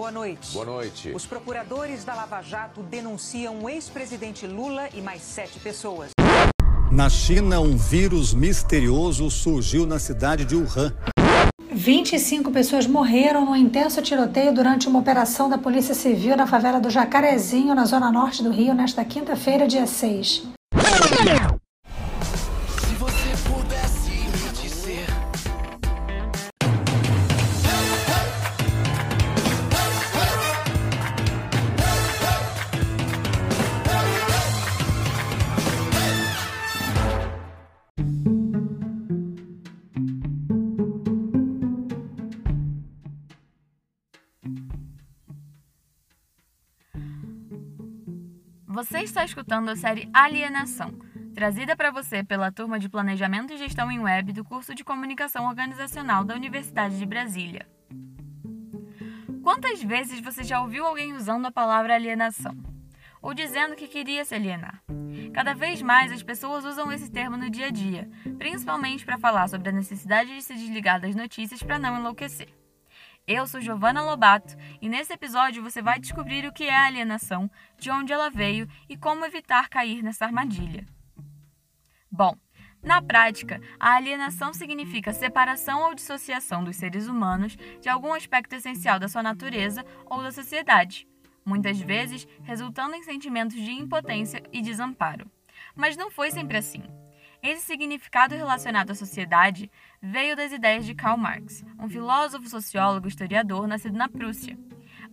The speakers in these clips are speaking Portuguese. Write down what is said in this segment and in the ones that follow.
boa noite. Boa noite. Os procuradores da Lava Jato denunciam o ex-presidente Lula e mais sete pessoas. Na China, um vírus misterioso surgiu na cidade de Wuhan. 25 pessoas morreram num intenso tiroteio durante uma operação da Polícia Civil na favela do Jacarezinho, na zona norte do Rio, nesta quinta-feira, dia 6. Você está escutando a série Alienação, trazida para você pela turma de Planejamento e Gestão em Web do curso de Comunicação Organizacional da Universidade de Brasília. Quantas vezes você já ouviu alguém usando a palavra alienação? Ou dizendo que queria se alienar? Cada vez mais as pessoas usam esse termo no dia a dia, principalmente para falar sobre a necessidade de se desligar das notícias para não enlouquecer. Eu sou Giovanna Lobato e nesse episódio você vai descobrir o que é a alienação, de onde ela veio e como evitar cair nessa armadilha. Bom, na prática, a alienação significa separação ou dissociação dos seres humanos de algum aspecto essencial da sua natureza ou da sociedade, muitas vezes resultando em sentimentos de impotência e desamparo. Mas não foi sempre assim. Esse significado relacionado à sociedade veio das ideias de Karl Marx, um filósofo, sociólogo e historiador nascido na Prússia.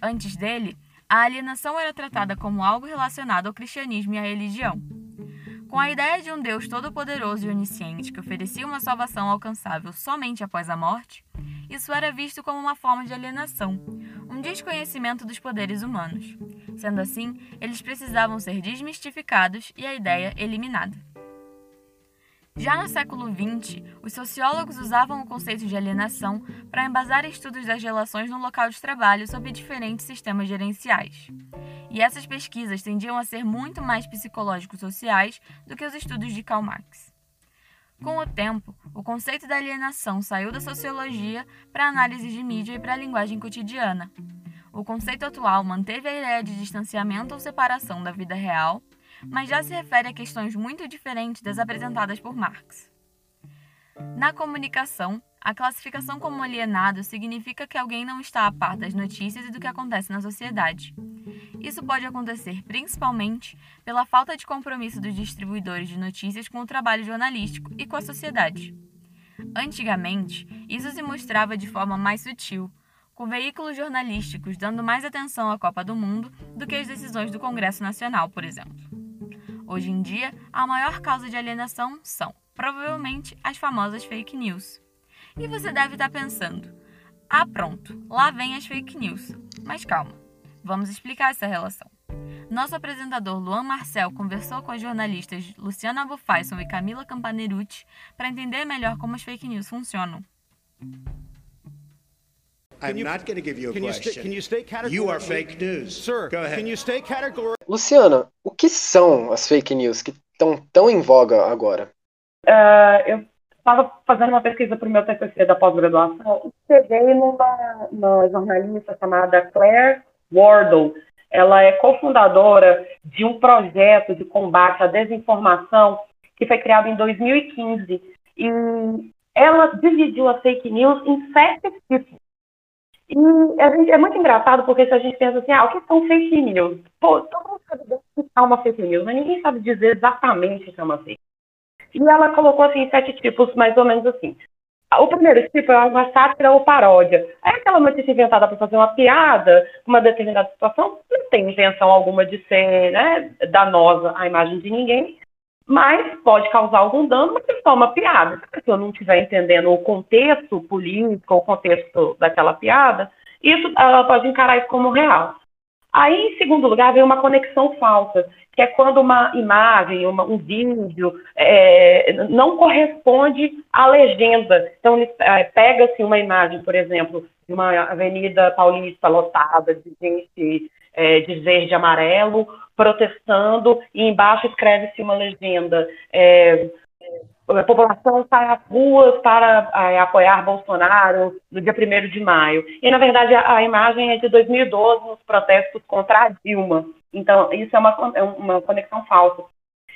Antes dele, a alienação era tratada como algo relacionado ao cristianismo e à religião. Com a ideia de um Deus todo-poderoso e onisciente que oferecia uma salvação alcançável somente após a morte, isso era visto como uma forma de alienação, um desconhecimento dos poderes humanos. Sendo assim, eles precisavam ser desmistificados e a ideia eliminada. Já no século XX, os sociólogos usavam o conceito de alienação para embasar estudos das relações no local de trabalho sob diferentes sistemas gerenciais. E essas pesquisas tendiam a ser muito mais psicológico-sociais do que os estudos de Karl Marx. Com o tempo, o conceito da alienação saiu da sociologia para análise de mídia e para a linguagem cotidiana. O conceito atual manteve a ideia de distanciamento ou separação da vida real mas já se refere a questões muito diferentes das apresentadas por Marx. Na comunicação, a classificação como alienado significa que alguém não está a par das notícias e do que acontece na sociedade. Isso pode acontecer principalmente pela falta de compromisso dos distribuidores de notícias com o trabalho jornalístico e com a sociedade. Antigamente, isso se mostrava de forma mais sutil, com veículos jornalísticos dando mais atenção à Copa do Mundo do que às decisões do Congresso Nacional, por exemplo. Hoje em dia, a maior causa de alienação são, provavelmente, as famosas fake news. E você deve estar pensando: ah, pronto, lá vem as fake news. Mas calma, vamos explicar essa relação. Nosso apresentador Luan Marcel conversou com as jornalistas Luciana Bufaison e Camila Campanerucci para entender melhor como as fake news funcionam. I'm not going to give you a question. You, you, you are fake news. Sir, Go ahead. Can you stay categorical? Luciana, o que são as fake news que estão tão em voga agora? Uh, eu estava fazendo uma pesquisa para o meu TCC da pós-graduação e cheguei numa, numa jornalista chamada Claire Wardle. Ela é cofundadora de um projeto de combate à desinformação que foi criado em 2015. E ela dividiu as fake news em sete tipos. E gente, é muito engraçado porque se a gente pensa assim, ah, o que são fake news? Pô, todo mundo sabe o que é uma fake news, mas ninguém sabe dizer exatamente o que é uma fake. E ela colocou assim sete tipos, mais ou menos assim. O primeiro tipo é uma sátira ou paródia. É aquela notícia inventada para fazer uma piada uma determinada situação, não tem intenção alguma de ser né, danosa à imagem de ninguém, mas pode causar algum dano, mas é só uma piada. Se pessoa não estiver entendendo o contexto político, o contexto daquela piada, isso ela pode encarar isso como real. Aí, em segundo lugar, vem uma conexão falsa, que é quando uma imagem, uma, um vídeo é, não corresponde à legenda. Então, é, pega-se uma imagem, por exemplo, de uma avenida paulista lotada de gente é, de verde e amarelo, protestando, e embaixo escreve-se uma legenda. É, a população sai às ruas para é, apoiar Bolsonaro no dia 1 de maio. E, na verdade, a, a, imagem é de 2012, nos protestos contra a Dilma. Então, isso é uma, é uma conexão falsa.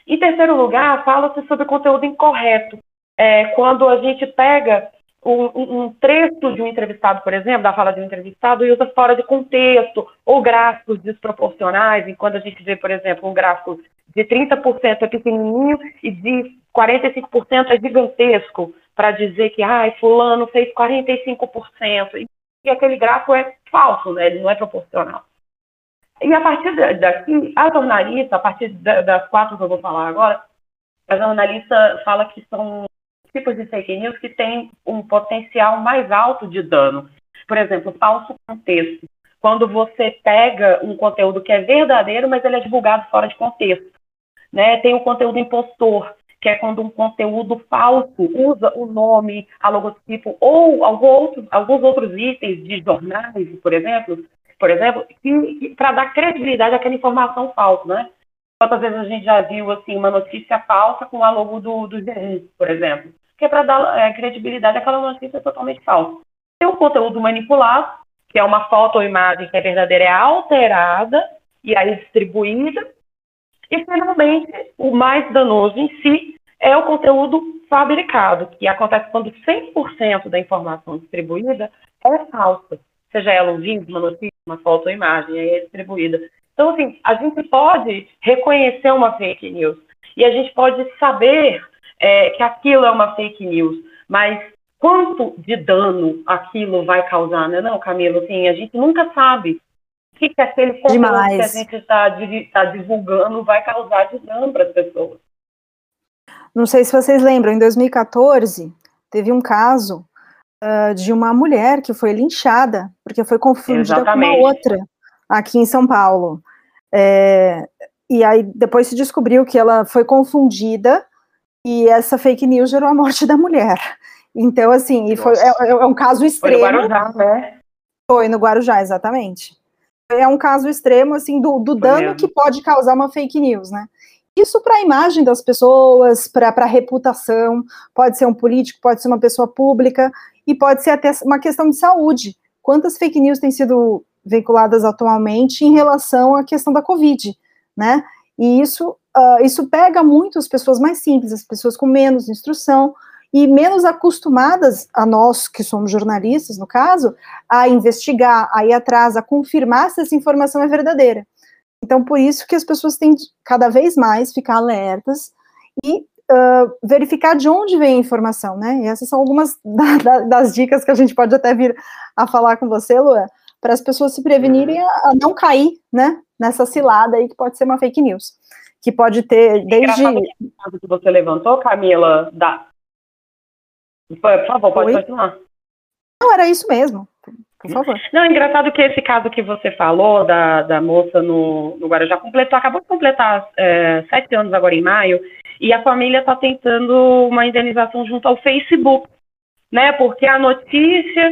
Em terceiro lugar, fala-se sobre conteúdo incorreto. É, quando a gente pega um, um, trecho de um entrevistado, por exemplo, da fala de um entrevistado, e usa fora de contexto, ou gráficos desproporcionais, enquanto a gente vê, por exemplo, um gráfico de 30% é pequenininho e de 45% é gigantesco, para dizer que ah, fulano fez 45%, e aquele gráfico é falso, né? ele não é proporcional. E a partir daqui, a jornalista, a partir das quatro que eu vou falar agora, a jornalista fala que são tipos de fake news que têm um potencial mais alto de dano. Por exemplo, falso contexto. Quando você pega um conteúdo que é verdadeiro, mas ele é divulgado fora de contexto. Né? Tem o conteúdo impostor, que é quando um conteúdo falso usa o nome, a logotipo ou alguns outros itens de jornais, por exemplo, por exemplo, para dar credibilidade àquela informação falsa, né? Quantas vezes a gente já viu assim uma notícia falsa com a logo do, do GRI, por exemplo? Que é para dar é, credibilidade àquela notícia totalmente falsa. Tem o conteúdo manipulado, que é uma foto ou imagem que é verdadeira, é alterada e aí distribuída. E, finalmente, o mais danoso em si é o conteúdo fabricado, que acontece quando 100% da informação distribuída é falsa, seja ela um vídeo, uma notícia, uma foto ou imagem, aí é distribuída. Então, assim, a gente pode reconhecer uma fake news e a gente pode saber é, que aquilo é uma fake news, mas quanto de dano aquilo vai causar, né? Não, Camilo, assim, a gente nunca sabe o que, que aquele conteúdo Demais. que a gente está tá divulgando vai causar de dano para as pessoas. Não sei se vocês lembram, em 2014 teve um caso uh, de uma mulher que foi linchada porque foi confundida Exatamente. com uma outra aqui em São Paulo. É, e aí depois se descobriu que ela foi confundida e essa fake news gerou a morte da mulher. Então, assim, e foi, é, é, um caso extremo. Foi no Guarujá, né? Foi no Guarujá, exatamente. É um caso extremo, assim, do, do dano que pode causar uma fake news, né? Isso para a imagem das pessoas, para a reputação, pode ser um político, pode ser uma pessoa pública, e pode ser até uma questão de saúde. Quantas fake news têm sido veiculadas atualmente em relação à questão da Covid, né? E isso, uh, isso pega muito as pessoas mais simples, as pessoas com menos instrução e menos acostumadas a nós, que somos jornalistas, no caso, a investigar, a ir atrás, a confirmar se essa informação é verdadeira. Então, por isso que as pessoas têm cada vez mais ficar alertas e uh, verificar de onde vem a informação, né? E essas são algumas da, da, das dicas que a gente pode até vir a falar com você, Luan, para as pessoas se prevenirem a, a, não cair, né, nessa cilada aí que pode ser uma fake news, que pode ter desde... que você levantou, Camila, da... Por favor, pode Oi? continuar. Não, era isso mesmo. Por favor. Não, é engraçado que esse caso que você falou da, da moça no, no Guarujá completou, acabou de completar é, sete anos agora em maio, e a família está tentando uma indenização junto ao Facebook, né? Porque a notícia,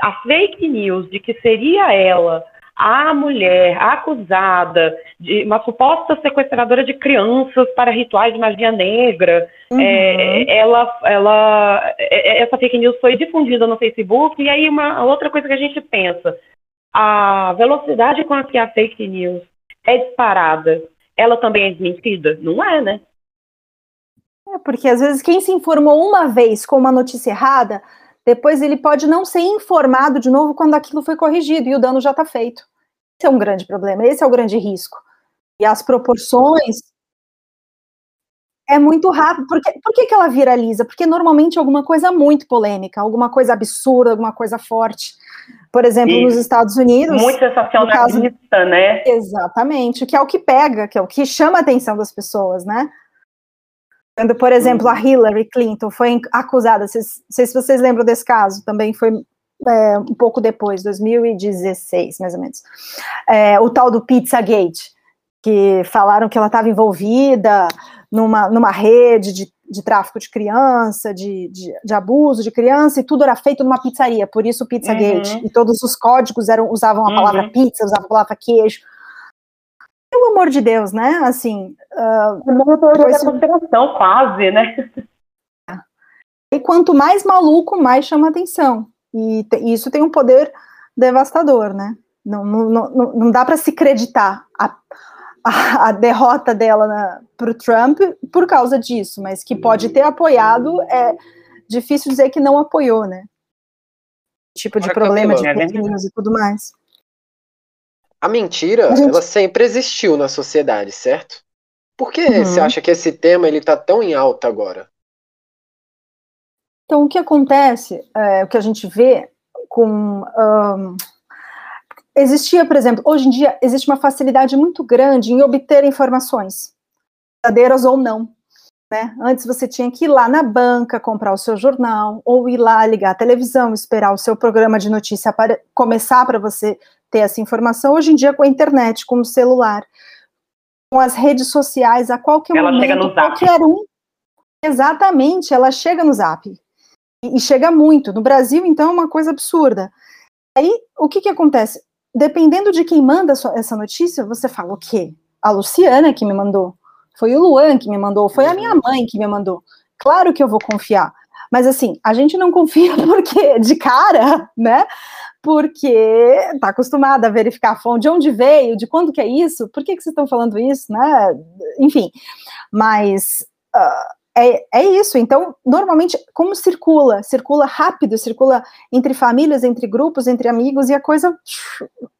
a fake news de que seria ela a mulher acusada de uma suposta sequestradora de crianças para rituais de magia negra, uhum. é, ela, ela, é, essa fake news foi difundida no Facebook e aí uma outra coisa que a gente pensa, a velocidade com a que a fake news é disparada, ela também é desmentida? Não é, né? É porque às vezes quem se informou uma vez com uma notícia errada depois ele pode não ser informado de novo quando aquilo foi corrigido e o dano já está feito. Esse é um grande problema, esse é o grande risco. E as proporções é muito rápido. Por, que, por que, que ela viraliza? Porque normalmente é alguma coisa muito polêmica, alguma coisa absurda, alguma coisa forte. Por exemplo, e nos Estados Unidos. Muito sensacionalista, caso, né? Exatamente, que é o que pega, que é o que chama a atenção das pessoas, né? Quando, por exemplo, a uhum. Hillary Clinton foi acusada, não sei se vocês lembram desse caso, também foi é, um pouco depois, 2016, mais ou menos. É, o tal do Pizzagate, que falaram que ela estava envolvida numa, numa rede de, de tráfico de criança, de, de, de, abuso de criança, e tudo era feito numa pizzaria, por isso o Pizzagate. Uhum. E todos os códigos eram, usavam a palavra uhum. pizza, usavam a palavra queijo pelo amor de Deus, né? Assim. Uh, uma teoria da conspiração, quase, né? E quanto mais maluco, mais chama atenção. E, isso tem um poder devastador, né? Não, não, não, não dá para se acreditar a, a, a, derrota dela para o Trump por causa disso, mas que pode ter apoiado, é difícil dizer que não apoiou, né? Tipo de problema de news e tudo mais. A mentira, a gente... ela sempre existiu na sociedade, certo? Por que uhum. você acha que esse tema ele tá tão em alta agora? Então, o que acontece, é, o que a gente vê com. Um, existia, por exemplo, hoje em dia existe uma facilidade muito grande em obter informações, verdadeiras ou não. Né? Antes você tinha que ir lá na banca comprar o seu jornal, ou ir lá ligar a televisão, esperar o seu programa de notícia para começar para você ter essa informação. Hoje em dia, com a internet, com o celular, com as redes sociais, a qualquer ela momento, qualquer um. Exatamente, ela chega no zap. E, e chega muito. No Brasil, então, é uma coisa absurda. Aí, o que, que acontece? Dependendo de quem manda essa notícia, você fala o quê? A Luciana que me mandou. Foi o Luan que me mandou. Foi a minha uhum. mãe que me mandou. Claro que eu vou confiar. Mas assim, a gente não confia porque de cara, né? Porque tá acostumada a verificar a fonte, de onde veio, de quando que é isso, por que, que vocês estão falando isso, né? Enfim, mas uh, é, é isso. Então, normalmente, como circula? Circula rápido, circula entre famílias, entre grupos, entre amigos, e a coisa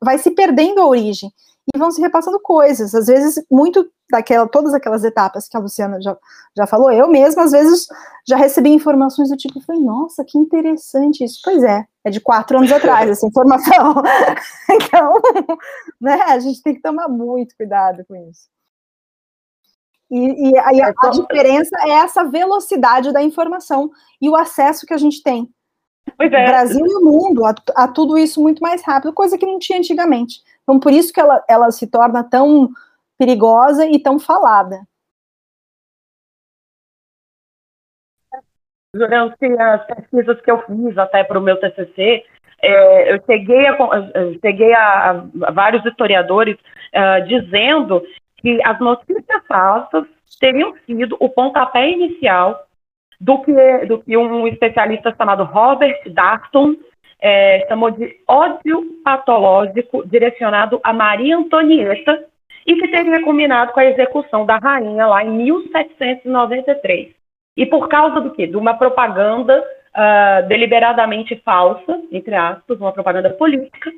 vai se perdendo a origem. E vão se repassando coisas. Às vezes, muito daquela, todas aquelas etapas que a Luciana já, já falou, eu mesma, às vezes, já recebi informações do tipo, falei, nossa, que interessante isso. Pois é, é de quatro anos atrás essa informação. então, né, a gente tem que tomar muito cuidado com isso. E, e, a, a diferença é essa velocidade da informação e o acesso que a gente tem. Pois é. O Brasil e o mundo a, a, tudo isso muito mais rápido, coisa que não tinha antigamente. Então, por isso que ela, ela se torna tão perigosa e tão falada. Durante as pesquisas que eu fiz até para o meu TCC, é, eu cheguei a, eu cheguei a, a vários historiadores uh, dizendo que as notícias falsas teriam sido o pontapé inicial do que, do que um especialista chamado Robert Darton é, chamou de ódio patológico direcionado a Maria Antonieta e que teria culminado com a execução da rainha lá em 1793. E por causa do quê? De uma propaganda uh, deliberadamente falsa, entre aspas, uma propaganda política,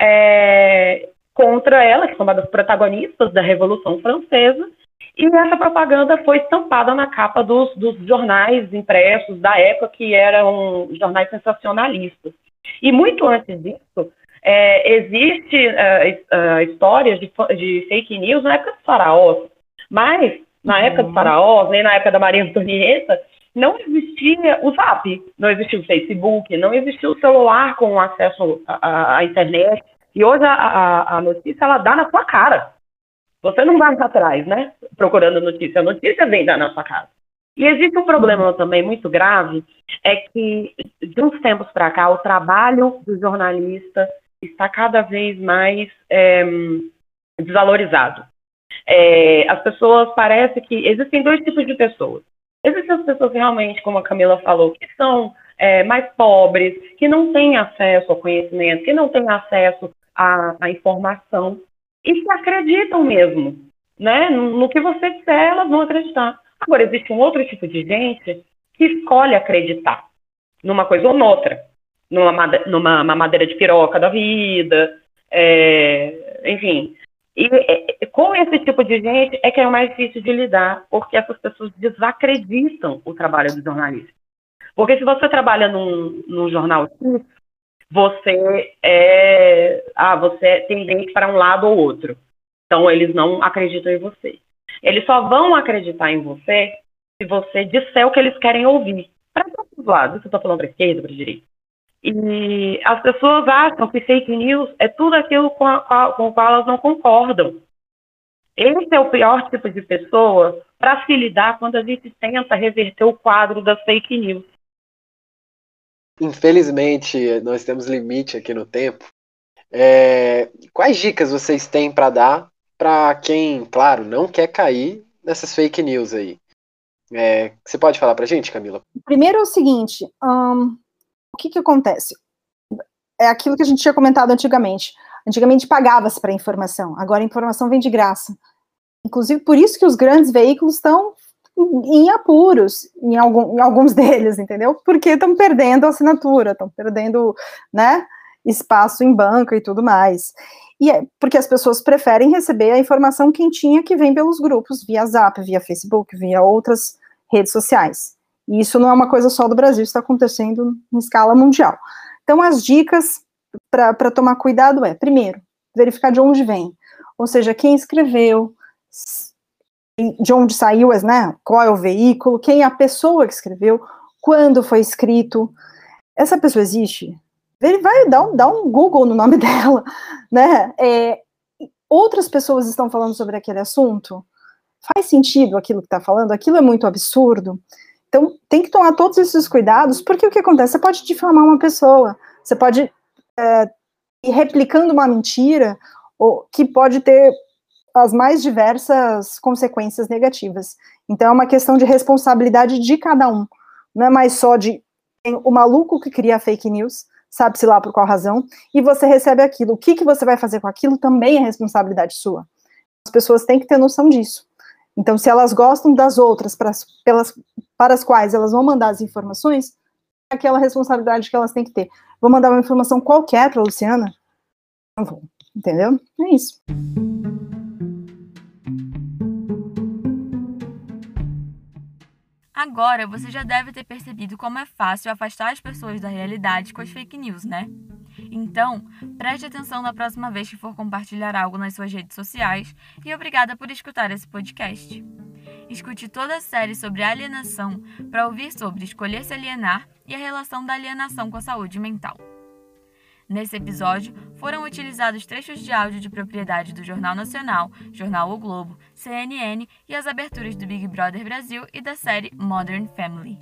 é, contra ela, que foi uma das protagonistas da Revolução Francesa, e essa propaganda foi estampada na capa dos, dos jornais impressos da época, que eram jornais sensacionalistas. E muito antes disso, é, existe uh, uh, histórias de, de, fake news na época dos faraós, mas na época dos uhum. faraós, nem na época da Maria Antonieta, não existia o Zap, não existia o Facebook, não existia o celular com acesso à, à internet, e hoje a, a, a notícia ela dá na sua cara. Você não vai atrás, né? Procurando notícia. A notícia vem dar na sua casa. E existe um problema também muito grave, é que de uns tempos para cá o trabalho do jornalista está cada vez mais é, desvalorizado. É, as pessoas parece que existem dois tipos de pessoas. Existem as pessoas realmente, como a Camila falou, que são é, mais pobres, que não têm acesso ao conhecimento, que não têm acesso a, a informação e que acreditam mesmo, né? No, que você disser, elas vão acreditar. Agora, existe um outro tipo de gente que escolhe acreditar numa coisa ou noutra, numa, numa de piroca da vida, é, enfim. E é, com esse tipo de gente é que é o mais difícil de lidar, porque essas pessoas desacreditam o trabalho do jornalista. Porque se você trabalha num, num jornal X, você é, ah, você é tendente para um lado ou outro. Então eles não acreditam em você. Eles só vão acreditar em você se você disser o que eles querem ouvir. Para todos os lados, você está falando para esquerda, para direita. E as pessoas acham que fake news é tudo aquilo com, a, com o qual elas não concordam. Esse é o pior tipo de pessoa para se lidar quando a gente tenta reverter o quadro das fake news. Infelizmente, nós temos limite aqui no tempo. É, quais dicas vocês têm para dar para quem, claro, não quer cair nessas fake news aí? É, você pode falar pra gente, Camila? Primeiro é o seguinte, um, o que que acontece? É aquilo que a gente tinha comentado antigamente. Antigamente pagava-se para informação, agora a informação vem de graça. Inclusive, por isso que os grandes veículos estão em apuros, em, algum, em alguns deles, entendeu? Porque estão perdendo assinatura, estão perdendo, né, espaço em banca e tudo mais. E é porque as pessoas preferem receber a informação quentinha que vem pelos grupos, via Zap, via Facebook, via outras redes sociais. E isso não é uma coisa só do Brasil, está acontecendo em escala mundial. Então, as dicas para tomar cuidado é, primeiro, verificar de onde vem, ou seja, quem escreveu, de onde saiu, né, qual é o veículo, quem é a pessoa que escreveu, quando foi escrito. Essa pessoa existe? Ele vai dar um, dar um Google no nome dela, né? É, outras pessoas estão falando sobre aquele assunto? Faz sentido aquilo que está falando? Aquilo é muito absurdo? Então, tem que tomar todos esses cuidados, porque o que acontece? Você pode difamar uma pessoa, você pode é, ir replicando uma mentira, ou, que pode ter as mais diversas consequências negativas. Então, é uma questão de responsabilidade de cada um. Não é mais só de o maluco que cria fake news, sabe-se lá por qual razão, e você recebe aquilo. O que, que você vai fazer com aquilo também é responsabilidade sua. As pessoas têm que ter noção disso. Então, se elas gostam das outras para, pelas, para as quais elas vão mandar as informações, é aquela responsabilidade que elas têm que ter. Vou mandar uma informação qualquer para a Luciana? Não vou. Entendeu? É isso. Agora você já deve ter percebido como é fácil afastar as pessoas da realidade com as fake news, né? Então, preste atenção na próxima vez que for compartilhar algo nas suas redes sociais e obrigada por escutar esse podcast. Escute toda a série sobre alienação para ouvir sobre escolher se alienar e a relação da alienação com a saúde mental. Nesse episódio, foram utilizados trechos de áudio de propriedade do Jornal Nacional, Jornal O Globo, CNN e as aberturas do Big Brother Brasil e da série Modern Family.